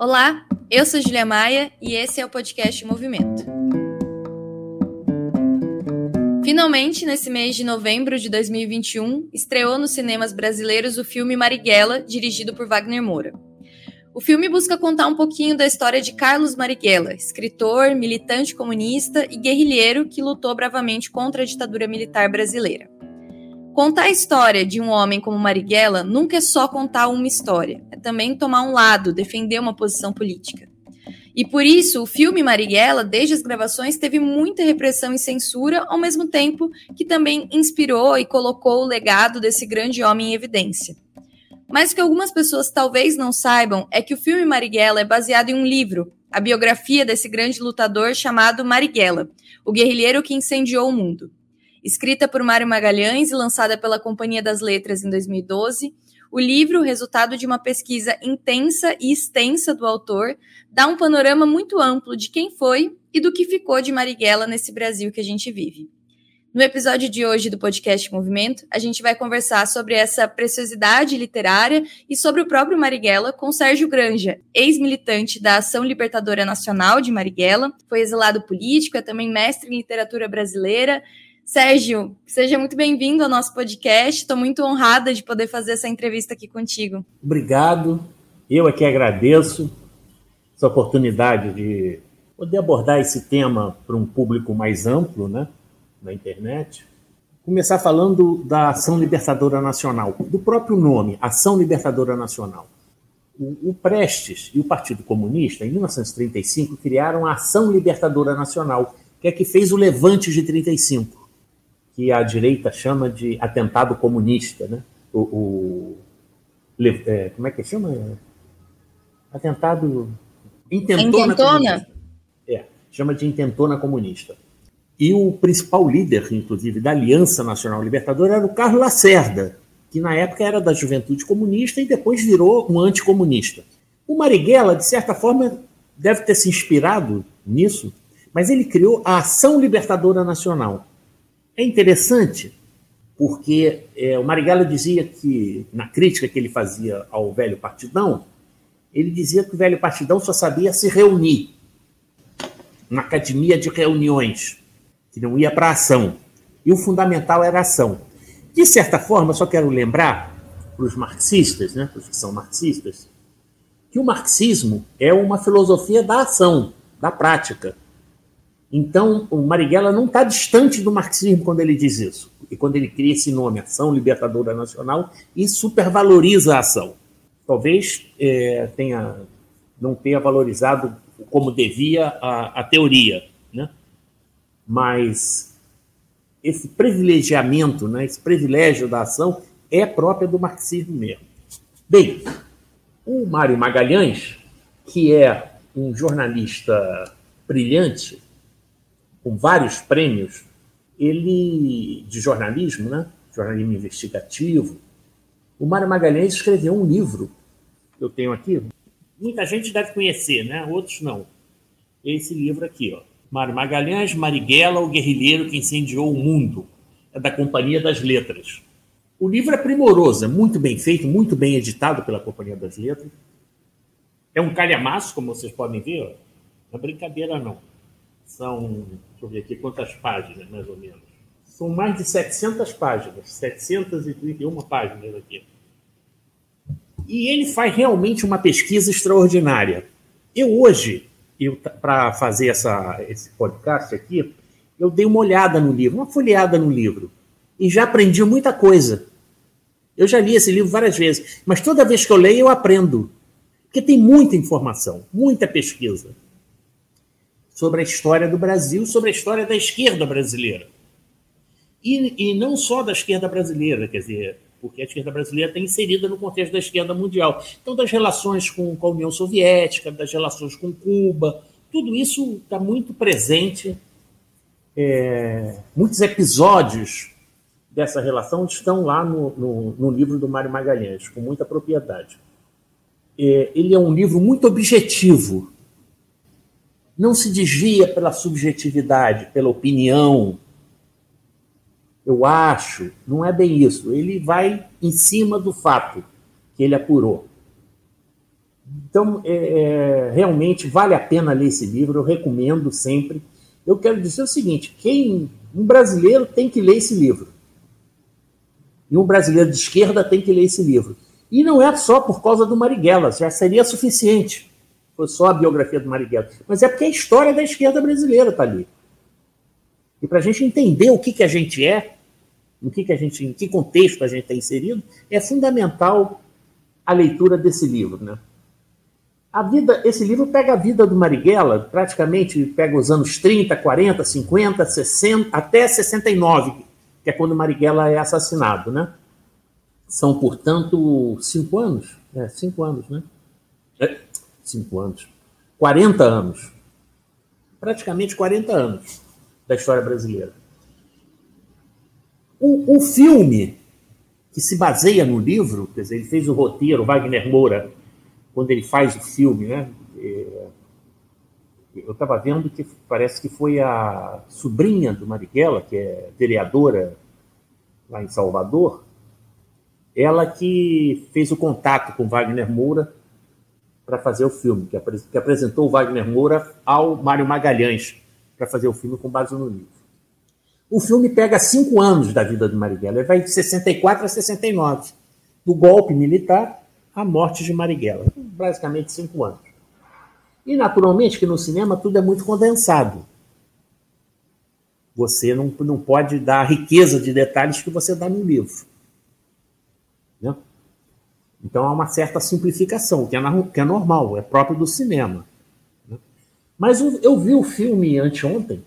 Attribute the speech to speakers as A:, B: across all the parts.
A: Olá, eu sou Julia Maia e esse é o podcast Movimento. Finalmente, nesse mês de novembro de 2021, estreou nos cinemas brasileiros o filme Marighella, dirigido por Wagner Moura. O filme busca contar um pouquinho da história de Carlos Marighella, escritor, militante comunista e guerrilheiro que lutou bravamente contra a ditadura militar brasileira. Contar a história de um homem como Marighella nunca é só contar uma história, é também tomar um lado, defender uma posição política. E por isso, o filme Marighella, desde as gravações, teve muita repressão e censura, ao mesmo tempo que também inspirou e colocou o legado desse grande homem em evidência. Mas o que algumas pessoas talvez não saibam é que o filme Marighella é baseado em um livro, a biografia desse grande lutador chamado Marighella, o guerrilheiro que incendiou o mundo. Escrita por Mário Magalhães e lançada pela Companhia das Letras em 2012, o livro, resultado de uma pesquisa intensa e extensa do autor, dá um panorama muito amplo de quem foi e do que ficou de Marighella nesse Brasil que a gente vive. No episódio de hoje do podcast Movimento, a gente vai conversar sobre essa preciosidade literária e sobre o próprio Marighella com Sérgio Granja, ex-militante da Ação Libertadora Nacional de Marighella, foi exilado político, é também mestre em literatura brasileira. Sérgio, seja muito bem-vindo ao nosso podcast. Estou muito honrada de poder fazer essa entrevista aqui contigo.
B: Obrigado. Eu aqui agradeço essa oportunidade de poder abordar esse tema para um público mais amplo, né? na internet. Começar falando da Ação Libertadora Nacional, do próprio nome, Ação Libertadora Nacional. O, o Prestes e o Partido Comunista, em 1935, criaram a Ação Libertadora Nacional, que é que fez o Levante de 35, que a direita chama de atentado comunista, né? O, o é, como é que chama? Atentado
A: intentona, intentona.
B: É, chama de intentona comunista. E o principal líder, inclusive, da Aliança Nacional Libertadora era o Carlos Lacerda, que na época era da Juventude Comunista e depois virou um anticomunista. O Marighella, de certa forma, deve ter se inspirado nisso, mas ele criou a Ação Libertadora Nacional. É interessante porque é, o Marighella dizia que, na crítica que ele fazia ao velho partidão, ele dizia que o velho partidão só sabia se reunir na academia de reuniões que não ia para ação. E o fundamental era ação. De certa forma, só quero lembrar para os marxistas, né, para os que são marxistas, que o marxismo é uma filosofia da ação, da prática. Então, o Marighella não está distante do marxismo quando ele diz isso. E quando ele cria esse nome, Ação Libertadora Nacional, e supervaloriza a ação. Talvez é, tenha, não tenha valorizado como devia a, a teoria, né? mas esse privilegiamento, né, esse privilégio da ação é própria do marxismo mesmo. Bem, o Mário Magalhães, que é um jornalista brilhante, com vários prêmios, ele de jornalismo, né? jornalismo investigativo. O Mário Magalhães escreveu um livro, que eu tenho aqui, muita gente deve conhecer, né? outros não. Esse livro aqui, ó. Mário Magalhães, Marighella, o guerrilheiro que incendiou o mundo. É da Companhia das Letras. O livro é primoroso, é muito bem feito, muito bem editado pela Companhia das Letras. É um calhamaço, como vocês podem ver. Ó. Não é brincadeira, não. São, deixa eu ver aqui quantas páginas, mais ou menos. São mais de 700 páginas, 731 páginas aqui. E ele faz realmente uma pesquisa extraordinária. Eu hoje para fazer essa, esse podcast aqui, eu dei uma olhada no livro, uma folheada no livro, e já aprendi muita coisa. Eu já li esse livro várias vezes, mas toda vez que eu leio, eu aprendo. Porque tem muita informação, muita pesquisa sobre a história do Brasil, sobre a história da esquerda brasileira. E, e não só da esquerda brasileira, quer dizer, porque a esquerda brasileira está inserida no contexto da esquerda mundial. Então, das relações com, com a União Soviética, das relações com Cuba, tudo isso está muito presente. É, muitos episódios dessa relação estão lá no, no, no, livro do Mário Magalhães, com muita propriedade. É, ele é um livro muito objetivo. Não se desvia pela subjetividade, pela opinião, eu acho, não é bem isso. Ele vai em cima do fato que ele apurou. Então, é, é, realmente vale a pena ler esse livro, eu recomendo sempre. Eu quero dizer o seguinte: quem um brasileiro tem que ler esse livro. E um brasileiro de esquerda tem que ler esse livro. E não é só por causa do Marighella, já seria suficiente. Foi só a biografia do Marighella. Mas é porque a história da esquerda brasileira está ali. E para a gente entender o que, que a gente é, no que, que a gente, em que contexto a gente está inserido, é fundamental a leitura desse livro. Né? A vida, esse livro pega a vida do Marighella, praticamente pega os anos 30, 40, 50, 60, até 69, que é quando Marighella é assassinado. Né? São, portanto, cinco anos. É, cinco anos, né? É, cinco anos. 40 anos. Praticamente 40 anos da história brasileira. O, o filme que se baseia no livro, quer dizer, ele fez o roteiro, Wagner Moura, quando ele faz o filme, né? É, eu estava vendo que parece que foi a sobrinha do Marighella, que é vereadora lá em Salvador, ela que fez o contato com Wagner Moura para fazer o filme, que apresentou o Wagner Moura ao Mário Magalhães para fazer o filme com base no livro. O filme pega cinco anos da vida do Marighella, ele vai de 64 a 69, do golpe militar à morte de Marighella, basicamente cinco anos. E naturalmente que no cinema tudo é muito condensado. Você não, não pode dar a riqueza de detalhes que você dá no livro. Né? Então há uma certa simplificação, que é, que é normal, é próprio do cinema. Né? Mas eu, vi o filme anteontem,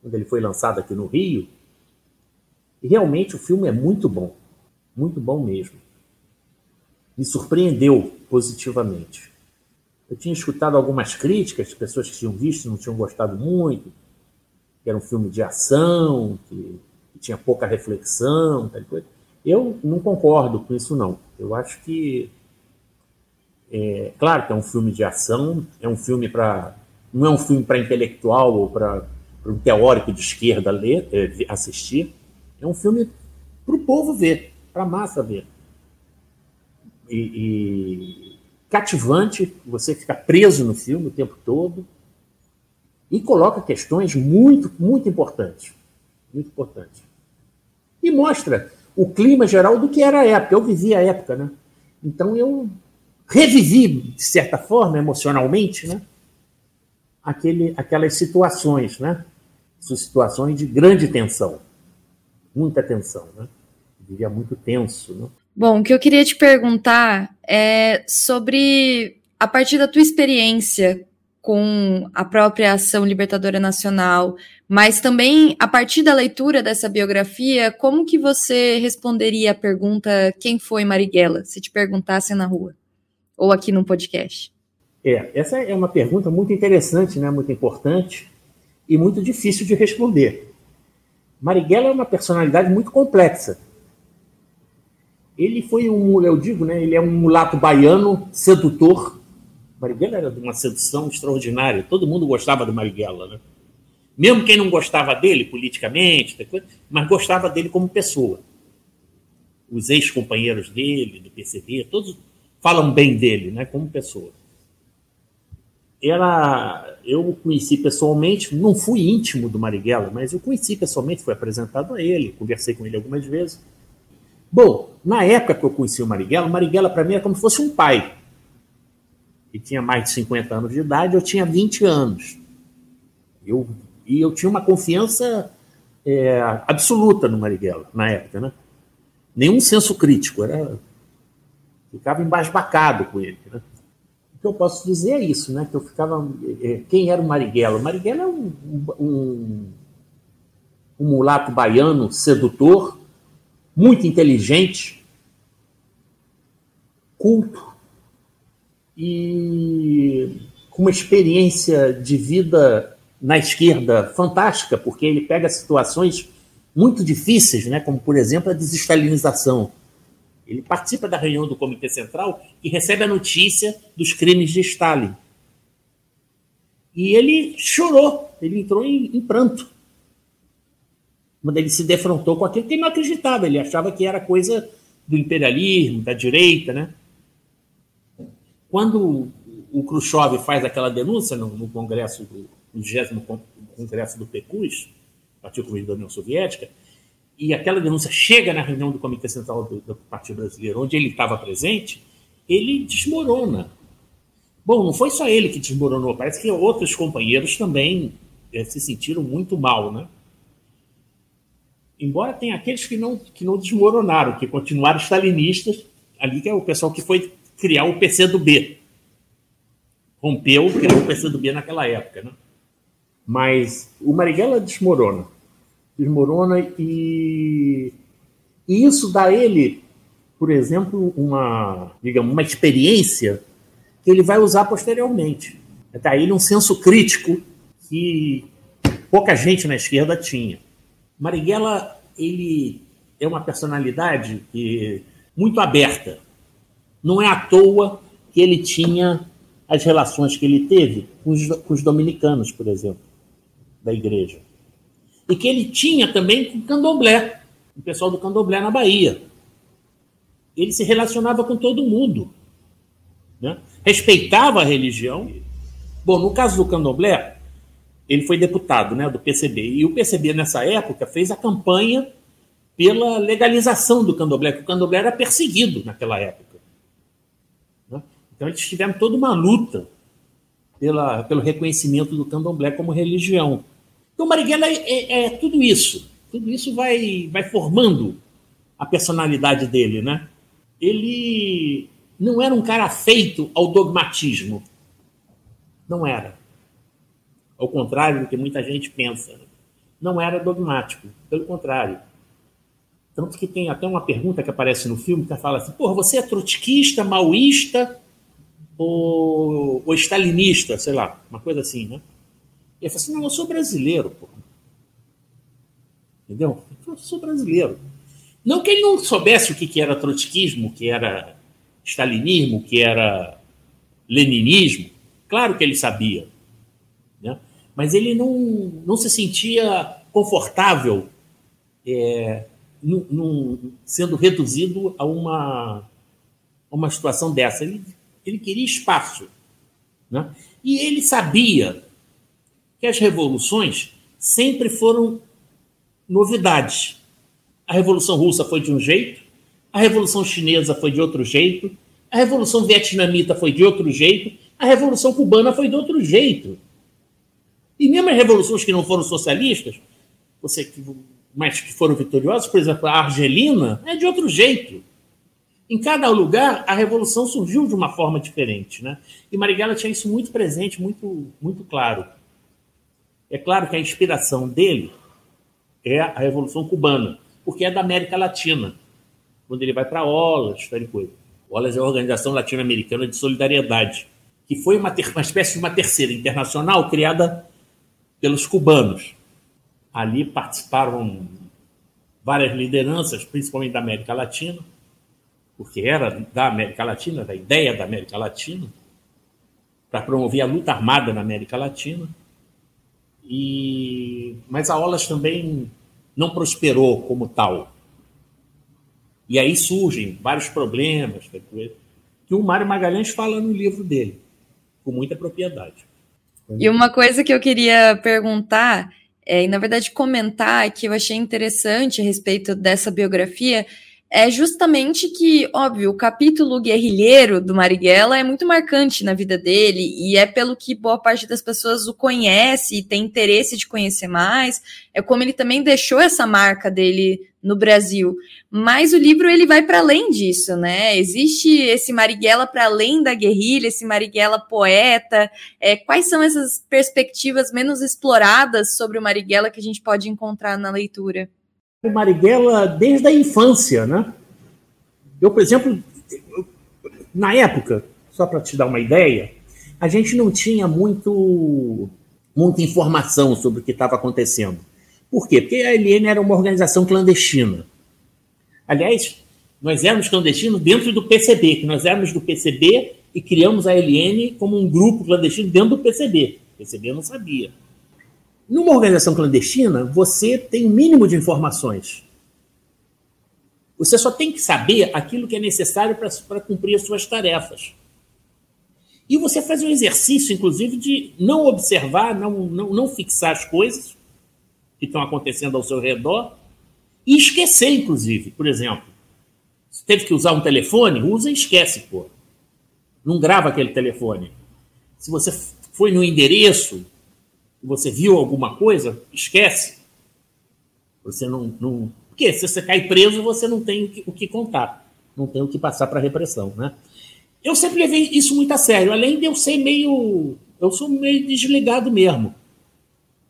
B: quando ele foi lançado aqui no Rio, e realmente o filme é muito bom. Muito bom mesmo. Me surpreendeu positivamente. Eu tinha escutado algumas críticas de pessoas que tinham visto e não tinham gostado muito, que era um filme de ação, que, que tinha pouca reflexão, tal coisa. Eu não concordo com isso, não. Eu acho que. É, claro que é um filme de ação, é um filme para. Não é um filme para intelectual ou para um teórico de esquerda ler, é, assistir. É um filme para o povo ver, para a massa ver. E, e, cativante, você fica preso no filme o tempo todo e coloca questões muito, muito importantes. Muito importantes. E mostra o clima geral do que era a época. Eu vivi a época, né? Então eu revivi, de certa forma, emocionalmente, né? Aquele, aquelas situações, né? Situações de grande tensão, muita tensão, né? Eu vivia muito tenso, né?
A: Bom, o que eu queria te perguntar é sobre, a partir da tua experiência com a própria ação libertadora nacional, mas também a partir da leitura dessa biografia, como que você responderia a pergunta quem foi Marighella, se te perguntasse na rua ou aqui no podcast?
B: É, essa é uma pergunta muito interessante, né, muito importante e muito difícil de responder. Marighella é uma personalidade muito complexa. Ele foi um, eu digo, né, ele é um mulato baiano, sedutor, Marighella era de uma sedução extraordinária. Todo mundo gostava do Marighella, né? Mesmo quem não gostava dele politicamente, mas gostava dele como pessoa. Os ex-companheiros dele, do PCB, todos falam bem dele, né, como pessoa. Era, eu o conheci pessoalmente, não fui íntimo do Marighella, mas eu conheci pessoalmente, fui apresentado a ele, conversei com ele algumas vezes. Bom, na época que eu conheci o Marighella, o Marighella para mim era como se fosse um pai que tinha mais de 50 anos de idade, eu tinha 20 anos. Eu, e eu tinha uma confiança é, absoluta no Marighella, na época, né? Nenhum senso crítico, era... ficava embasbacado com ele, né? O que eu posso dizer é isso, né? Que eu ficava... É, quem era o Marighella? O Marighella é um, um, um mulato baiano sedutor, muito inteligente, culto, e com uma experiência de vida na esquerda fantástica, porque ele pega situações muito difíceis, né, como por exemplo a desestalinização. Ele participa da reunião do Comitê Central e recebe a notícia dos crimes de Stalin. E ele chorou, ele entrou em, em pranto. Quando ele se defrontou com aquilo que ele não acreditava, ele achava que era coisa do imperialismo, da direita, né? Quando o Khrushchev faz aquela denúncia no, no Congresso do no 20 Congresso do PECUS, Partido Comunista da União Soviética, e aquela denúncia chega na reunião do Comitê Central do, do Partido Brasileiro, onde ele estava presente, ele desmorona. Bom, não foi só ele que desmoronou, parece que outros companheiros também é, se sentiram muito mal, né? Embora tenha aqueles que não, que não desmoronaram, que continuaram stalinistas, ali que é o pessoal que foi criar o PCdoB. Rompeu, criou o PCdoB naquela época, né? Mas o Marighella desmorona. Desmorona e, e isso dá a ele, por exemplo, uma, digamos, uma experiência que ele vai usar posteriormente. Dá a ele um senso crítico que pouca gente na esquerda tinha. Marighella, ele é uma personalidade que, muito aberta. Não é à toa que ele tinha as relações que ele teve com os, com os dominicanos, por exemplo da igreja. E que ele tinha também com o candomblé, o pessoal do candomblé na Bahia. Ele se relacionava com todo mundo. Né? Respeitava a religião. Bom, no caso do candomblé, ele foi deputado né, do PCB. E o PCB, nessa época, fez a campanha pela legalização do candomblé, que o candomblé era perseguido naquela época. Então, eles tiveram toda uma luta pela, pelo reconhecimento do candomblé como religião. Então, Marighella é, é, é, tudo isso. Tudo isso vai, vai formando a personalidade dele, né? Ele não era um cara feito ao dogmatismo. Não era. Ao contrário do que muita gente pensa. Não era dogmático. Pelo contrário. Tanto que tem até uma pergunta que aparece no filme que fala assim: porra, você é trotskista, maoísta ou, ou stalinista? Sei lá, uma coisa assim, né? Ele falou assim: não, eu sou brasileiro, pô. Entendeu? Eu sou brasileiro. Não que ele não soubesse o que era trotskismo, o que era stalinismo, o que era leninismo. Claro que ele sabia. Né? Mas ele não, não se sentia confortável é, num, sendo reduzido a uma, uma situação dessa. Ele, ele queria espaço. Né? E ele sabia que as revoluções sempre foram novidades. A Revolução Russa foi de um jeito, a Revolução Chinesa foi de outro jeito, a Revolução Vietnamita foi de outro jeito, a Revolução Cubana foi de outro jeito. E mesmo as revoluções que não foram socialistas, você que, mas que foram vitoriosas, por exemplo, a Argelina, é de outro jeito. Em cada lugar, a revolução surgiu de uma forma diferente. Né? E Marighella tinha isso muito presente, muito, muito claro. É claro que a inspiração dele é a Revolução Cubana, porque é da América Latina, quando ele vai para OLAS, tal coisa. OLAS é a Organização Latino-Americana de Solidariedade, que foi uma, ter, uma espécie de uma terceira internacional criada pelos cubanos. Ali participaram várias lideranças, principalmente da América Latina, porque era da América Latina, da ideia da América Latina, para promover a luta armada na América Latina. E, mas a Olas também não prosperou como tal. E aí surgem vários problemas que o Mário Magalhães fala no livro dele, com muita propriedade.
A: E uma coisa que eu queria perguntar, é, e na verdade comentar, que eu achei interessante a respeito dessa biografia, é justamente que, óbvio, o capítulo guerrilheiro do Marighella é muito marcante na vida dele e é pelo que boa parte das pessoas o conhece e tem interesse de conhecer mais. É como ele também deixou essa marca dele no Brasil. Mas o livro ele vai para além disso, né? Existe esse Marighella para além da guerrilha, esse Marighella poeta. É, quais são essas perspectivas menos exploradas sobre o Marighella que a gente pode encontrar na leitura?
B: O Marighella desde a infância, né? Eu, por exemplo, na época, só para te dar uma ideia, a gente não tinha muito, muita informação sobre o que estava acontecendo. Por quê? Porque a LN era uma organização clandestina. Aliás, nós éramos clandestinos dentro do PCB, que nós éramos do PCB e criamos a LN como um grupo clandestino dentro do PCB. O PCB não sabia. Numa organização clandestina, você tem o um mínimo de informações. Você só tem que saber aquilo que é necessário para cumprir as suas tarefas. E você faz um exercício, inclusive, de não observar, não, não, não fixar as coisas que estão acontecendo ao seu redor e esquecer, inclusive. Por exemplo, se teve que usar um telefone, usa e esquece, pô. Não grava aquele telefone. Se você foi no endereço, você viu alguma coisa, esquece. Você não. não... Porque se você cai preso, você não tem o que contar. Não tem o que passar para a repressão, né? Eu sempre levei isso muito a sério, além de eu ser meio. Eu sou meio desligado mesmo.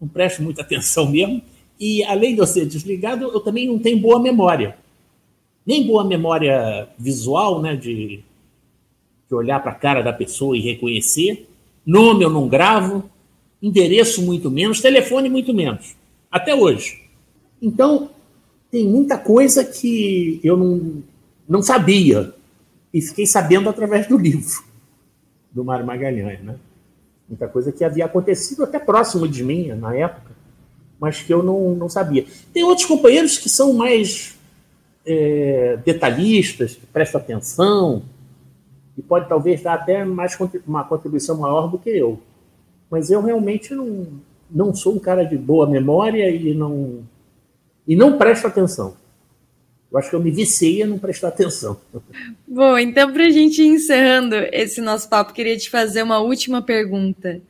B: Não presto muita atenção mesmo. E além de eu ser desligado, eu também não tenho boa memória. Nem boa memória visual, né? De, de olhar para a cara da pessoa e reconhecer. Nome eu não gravo. Endereço muito menos. Telefone muito menos. Até hoje. Então, tem muita coisa que eu não, não sabia e fiquei sabendo através do livro do Mário Magalhães, né? Muita coisa que havia acontecido até próximo de mim na época, mas que eu não, não sabia. Tem outros companheiros que são mais é, detalhistas, que prestam atenção, e pode talvez dar até mais uma contribuição maior do que eu. Mas eu realmente não, não sou um cara de boa memória e não, e não presto atenção. Eu acho que eu me viciei a não prestar atenção.
A: Bom, então, para a gente ir encerrando esse nosso papo, queria te fazer uma última pergunta,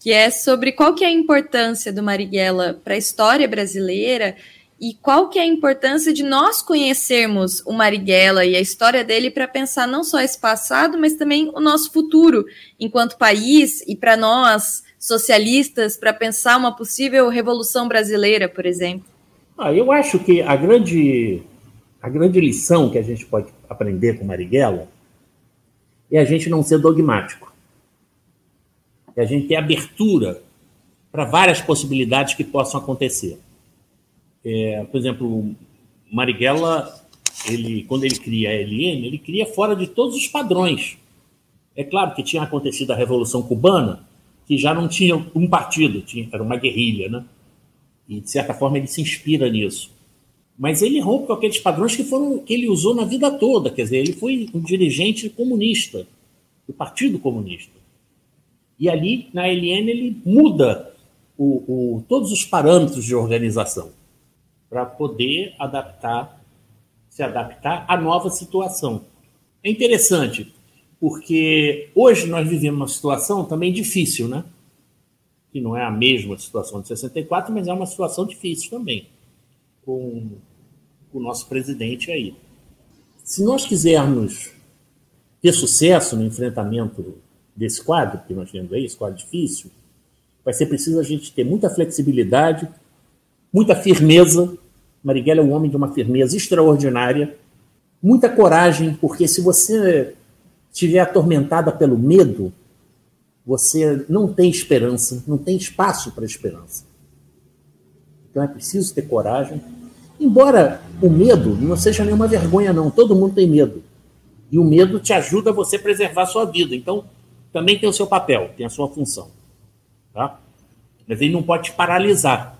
A: que é sobre qual que é a importância do Marighella para a história brasileira e qual que é a importância de nós conhecermos o Marighella e a história dele para pensar não só esse passado, mas também o nosso futuro enquanto país e para nós socialistas para pensar uma possível revolução brasileira, por exemplo.
B: Ah, eu acho que a grande a grande lição que a gente pode aprender com Marighella é a gente não ser dogmático. É a gente ter abertura para várias possibilidades que possam acontecer. É, por exemplo, Marighella, ele, quando ele cria a LN, ele cria fora de todos os padrões. É claro que tinha acontecido a Revolução Cubana, que já não tinha um partido, tinha, era uma guerrilha, né? E, de certa forma, ele se inspira nisso. Mas ele rompe aqueles padrões que foram que ele usou na vida toda. Quer dizer, ele foi um dirigente comunista, do Partido Comunista. E ali, na LN, ele muda o, o, todos os parâmetros de organização para poder adaptar, se adaptar à nova situação. É interessante, porque hoje nós vivemos uma situação também difícil, né? Que não é a mesma situação de 64, mas é uma situação difícil também. Com o nosso presidente aí. Se nós quisermos ter sucesso no enfrentamento desse quadro que nós temos aí, esse quadro difícil, vai ser preciso a gente ter muita flexibilidade, muita firmeza. Marighella é um homem de uma firmeza extraordinária, muita coragem, porque se você estiver atormentada pelo medo, você não tem esperança, não tem espaço para esperança. Então é preciso ter coragem, Embora o medo não seja nenhuma vergonha, não. Todo mundo tem medo. E o medo te ajuda a você preservar a sua vida. Então, também tem o seu papel, tem a sua função. Tá? Mas ele não pode te paralisar.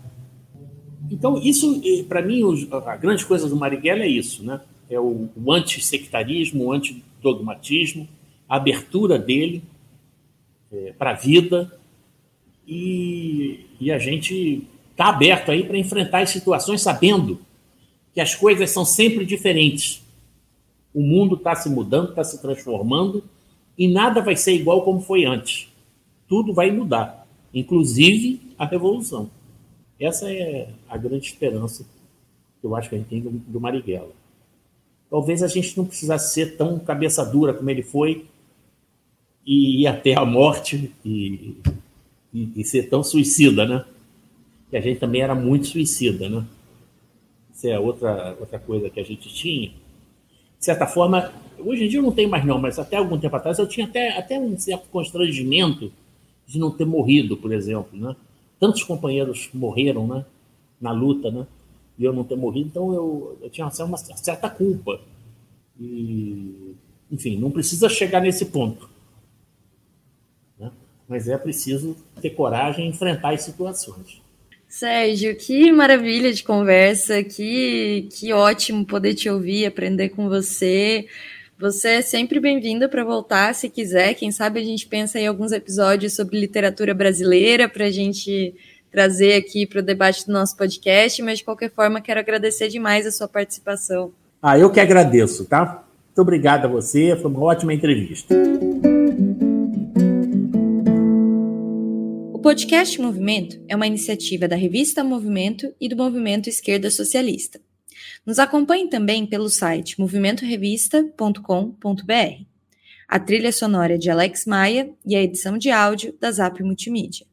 B: Então, isso, para mim, a grande coisa do Marighella é isso, né? É o, o antissectarismo, o antidogmatismo, a abertura dele é, para a vida e, e a gente está aberto aí para enfrentar as situações sabendo que as coisas são sempre diferentes. O mundo está se mudando, está se transformando e nada vai ser igual como foi antes. Tudo vai mudar, inclusive a revolução. Essa é a grande esperança que eu acho que a gente tem do, do Marighella. Talvez a gente não precisasse ser tão cabeça dura como ele foi e ir até a morte e, e, e ser tão suicida, né? Que a gente também era muito suicida, né? Isso é outra, outra coisa que a gente tinha. De certa forma, hoje em dia eu não tenho mais não, mas até algum tempo atrás eu tinha até, até um certo constrangimento de não ter morrido, por exemplo, né? Tantos companheiros morreram, né? Na luta, né? E eu não ter morrido, então eu, eu tinha uma certa culpa. E, enfim, não precisa chegar nesse ponto. Né? Mas é preciso ter coragem e enfrentar as situações.
A: Sérgio, que maravilha de conversa, que, que ótimo poder te ouvir, aprender com você. Você é sempre bem-vindo para voltar, se quiser. Quem sabe a gente pensa em alguns episódios sobre literatura brasileira para a gente trazer aqui para o debate do nosso podcast, mas de qualquer forma quero agradecer demais a sua participação.
B: Ah, eu que agradeço, tá? Muito obrigado a você, foi uma ótima entrevista.
A: O podcast Movimento é uma iniciativa da revista Movimento e do Movimento Esquerda Socialista. Nos acompanhe também pelo site movimentorevista.com.br. A trilha sonora é de Alex Maia e a edição de áudio da Zap Multimídia.